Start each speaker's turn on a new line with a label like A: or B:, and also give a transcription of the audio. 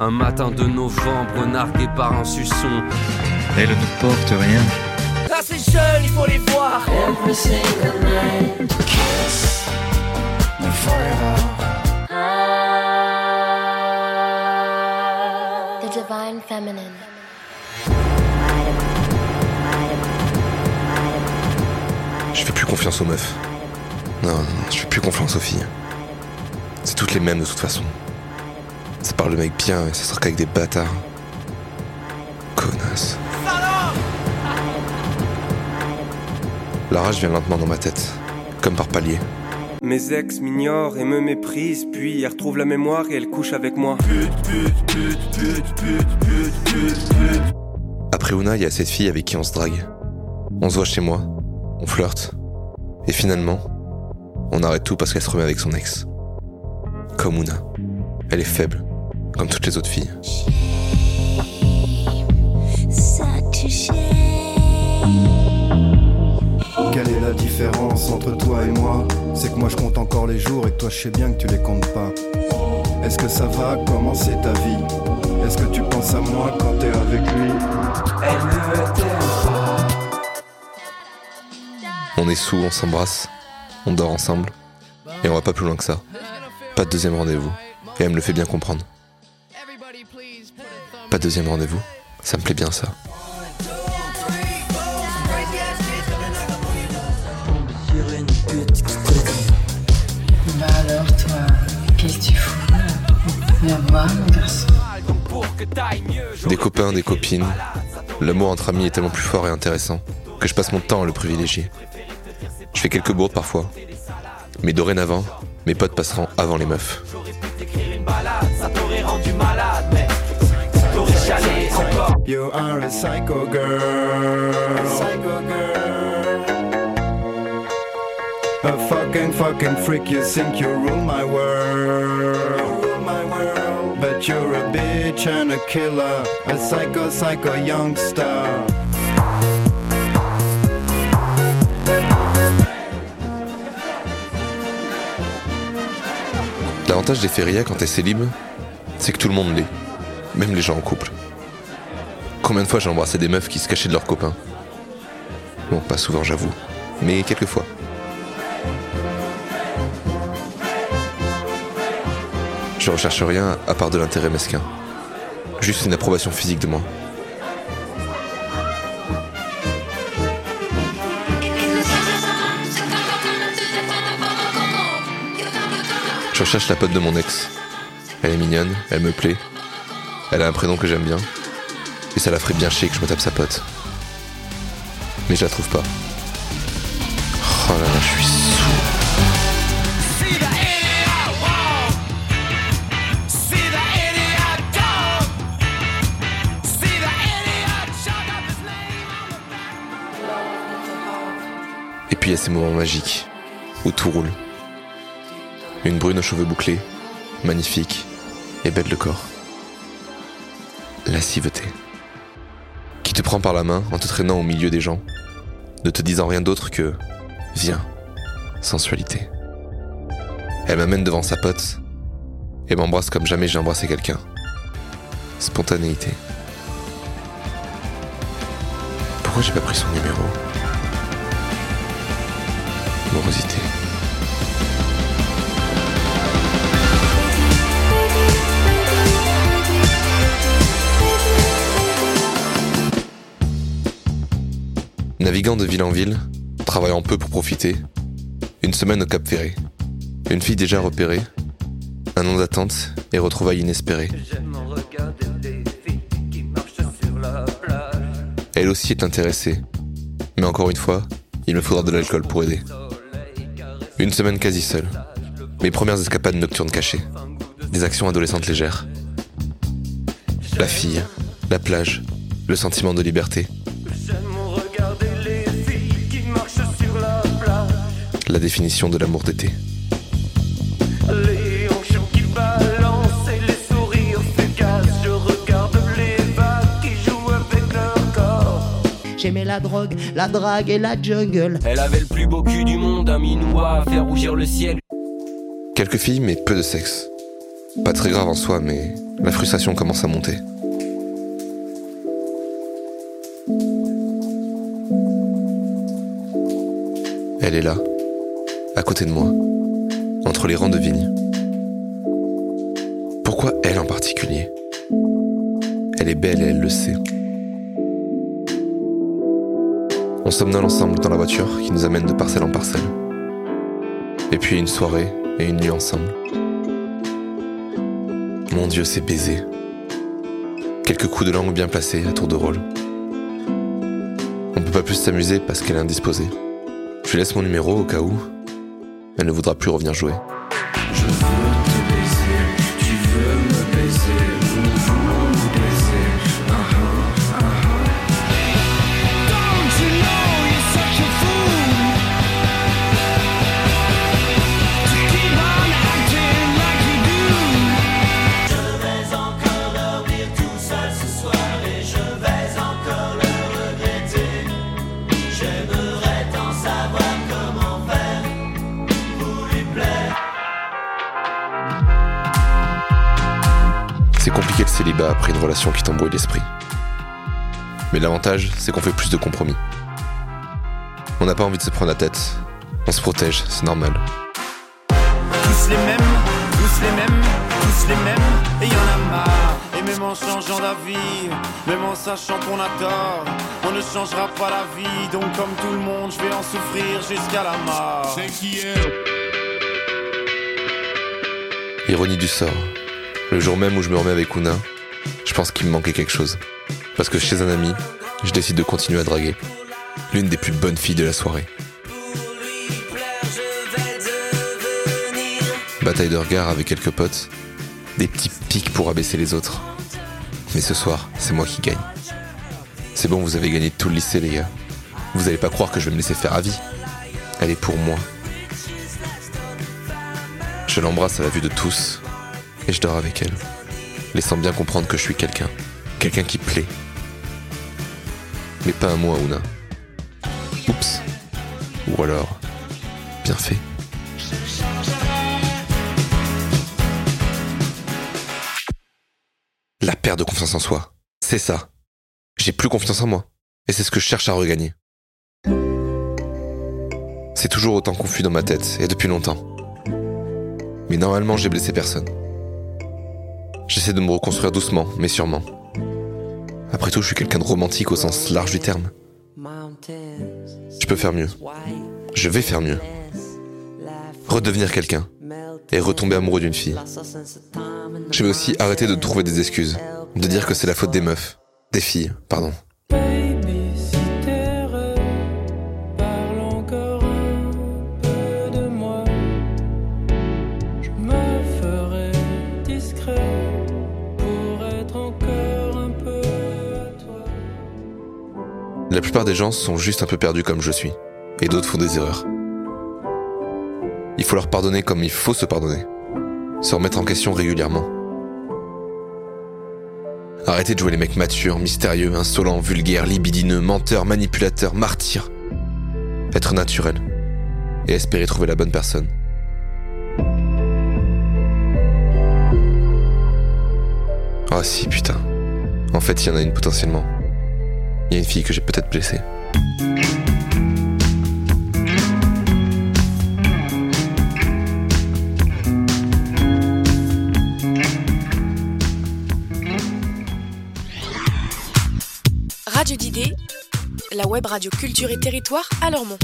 A: Un matin de novembre, nargué par un suçon.
B: Elle ne porte rien.
C: Ah, ces jeunes, il faut les voir.
D: Every single night. Kiss me forever.
E: The divine feminine.
F: Je fais plus confiance aux meufs. Non, non, je fais plus confiance aux filles. C'est toutes les mêmes de toute façon. Ça parle de mec bien et ça sort qu'avec des bâtards. Connasse. La rage vient lentement dans ma tête, comme par palier.
G: Mes ex m'ignorent et me méprisent, puis elles retrouvent la mémoire et elles couchent avec moi.
F: Après Una, il y a cette fille avec qui on se drague. On se voit chez moi, on flirte, et finalement, on arrête tout parce qu'elle se remet avec son ex. Comme Una. Elle est faible, comme toutes les autres filles.
H: Quelle est la différence entre toi et moi? C'est que moi je compte encore les jours et que toi je sais bien que tu les comptes pas. Est-ce que ça va? Commencer ta vie? Est-ce que tu penses à moi quand t'es avec lui?
D: Elle ne pas.
F: On est sous, on s'embrasse, on dort ensemble, et on va pas plus loin que ça. Pas de deuxième rendez-vous, et elle me le fait bien comprendre. Deuxième rendez-vous, ça me plaît bien ça. Des copains, des copines. L'amour entre amis est tellement plus fort et intéressant que je passe mon temps à le privilégier. Je fais quelques bourdes parfois. Mais dorénavant, mes potes passeront avant les meufs.
H: You are a psycho girl. Psycho girl. A fucking fucking freak, you think you rule my world. Rule my world. But you're a bitch and a killer. A psycho, psycho youngster.
F: L'avantage des férias quand t'es célib, c'est que tout le monde l'est. Même les gens en couple. Combien de fois j'ai embrassé des meufs qui se cachaient de leurs copains Bon, pas souvent j'avoue, mais quelques fois. Je recherche rien à part de l'intérêt mesquin. Juste une approbation physique de moi. Je recherche la pote de mon ex. Elle est mignonne, elle me plaît. Elle a un prénom que j'aime bien. Et ça la ferait bien chier que je me tape sa pote. Mais je la trouve pas. Oh là là, je suis saoul. Et puis il y a ces moments magiques où tout roule. Une brune aux cheveux bouclés, magnifique et belle de corps. Lasciveté. Prend par la main en te traînant au milieu des gens, ne te disant rien d'autre que Viens, sensualité. Elle m'amène devant sa pote et m'embrasse comme jamais j'ai embrassé quelqu'un. Spontanéité. Pourquoi j'ai pas pris son numéro? Morosité. Naviguant de ville en ville, travaillant peu pour profiter, une semaine au Cap Ferré. Une fille déjà repérée, un an d'attente et retrouvailles inespérées. Elle aussi est intéressée, mais encore une fois, il me faudra de l'alcool pour aider. Une semaine quasi seule. Mes premières escapades nocturnes cachées. Des actions adolescentes légères. La fille, la plage, le sentiment de liberté. La définition de l'amour d'été.
D: Les hanches qui balancent et les sourires fugaces. Je regarde les vagues qui jouent avec leur corps.
C: J'aimais la drogue, la drague et la jungle.
A: Elle avait le plus beau cul du monde, un minois à faire rougir le ciel.
F: Quelques filles, mais peu de sexe. Pas très grave en soi, mais la frustration commence à monter. Elle est là, à côté de moi, entre les rangs de vignes. Pourquoi elle en particulier? Elle est belle et elle le sait. On somnole ensemble dans la voiture qui nous amène de parcelle en parcelle. Et puis une soirée et une nuit ensemble. Mon Dieu, c'est baisé. Quelques coups de langue bien placés à tour de rôle. On peut pas plus s'amuser parce qu'elle est indisposée. Je lui laisse mon numéro au cas où. Elle ne voudra plus revenir jouer. Célibat après une relation qui t'embrouille l'esprit. Mais l'avantage, c'est qu'on fait plus de compromis. On n'a pas envie de se prendre la tête. On se protège, c'est normal.
D: Tous les mêmes, tous les mêmes, tous les mêmes, et y en a marre. Et même en changeant d'avis, même en sachant qu'on a tort, on ne changera pas la vie. Donc comme tout le monde, je vais en souffrir jusqu'à la mort. C'est qui est?
F: Ironie du sort. Le jour même où je me remets avec Una, je pense qu'il me manquait quelque chose. Parce que chez un ami, je décide de continuer à draguer. L'une des plus bonnes filles de la soirée. Bataille de regard avec quelques potes. Des petits pics pour abaisser les autres. Mais ce soir, c'est moi qui gagne. C'est bon, vous avez gagné tout le lycée, les gars. Vous allez pas croire que je vais me laisser faire à vie. Elle est pour moi. Je l'embrasse à la vue de tous et je dors avec elle, laissant bien comprendre que je suis quelqu'un, quelqu'un qui plaît. Mais pas à Ouna. Oups. Ou alors, bien fait. La perte de confiance en soi, c'est ça. J'ai plus confiance en moi. Et c'est ce que je cherche à regagner. C'est toujours autant confus dans ma tête, et depuis longtemps. Mais normalement, j'ai blessé personne. J'essaie de me reconstruire doucement, mais sûrement. Après tout, je suis quelqu'un de romantique au sens large du terme. Je peux faire mieux. Je vais faire mieux. Redevenir quelqu'un. Et retomber amoureux d'une fille. Je vais aussi arrêter de trouver des excuses. De dire que c'est la faute des meufs. Des filles, pardon. Plupart des gens sont juste un peu perdus comme je suis. Et d'autres font des erreurs. Il faut leur pardonner comme il faut se pardonner. Se remettre en question régulièrement. Arrêtez de jouer les mecs matures, mystérieux, insolents, vulgaires, libidineux, menteurs, manipulateurs, martyrs. Être naturel. Et espérer trouver la bonne personne. Oh si, putain. En fait, il y en a une potentiellement. Il y a une fille que j'ai peut-être blessée.
I: Radio d'idées, la web radio culture et territoire à Lormont.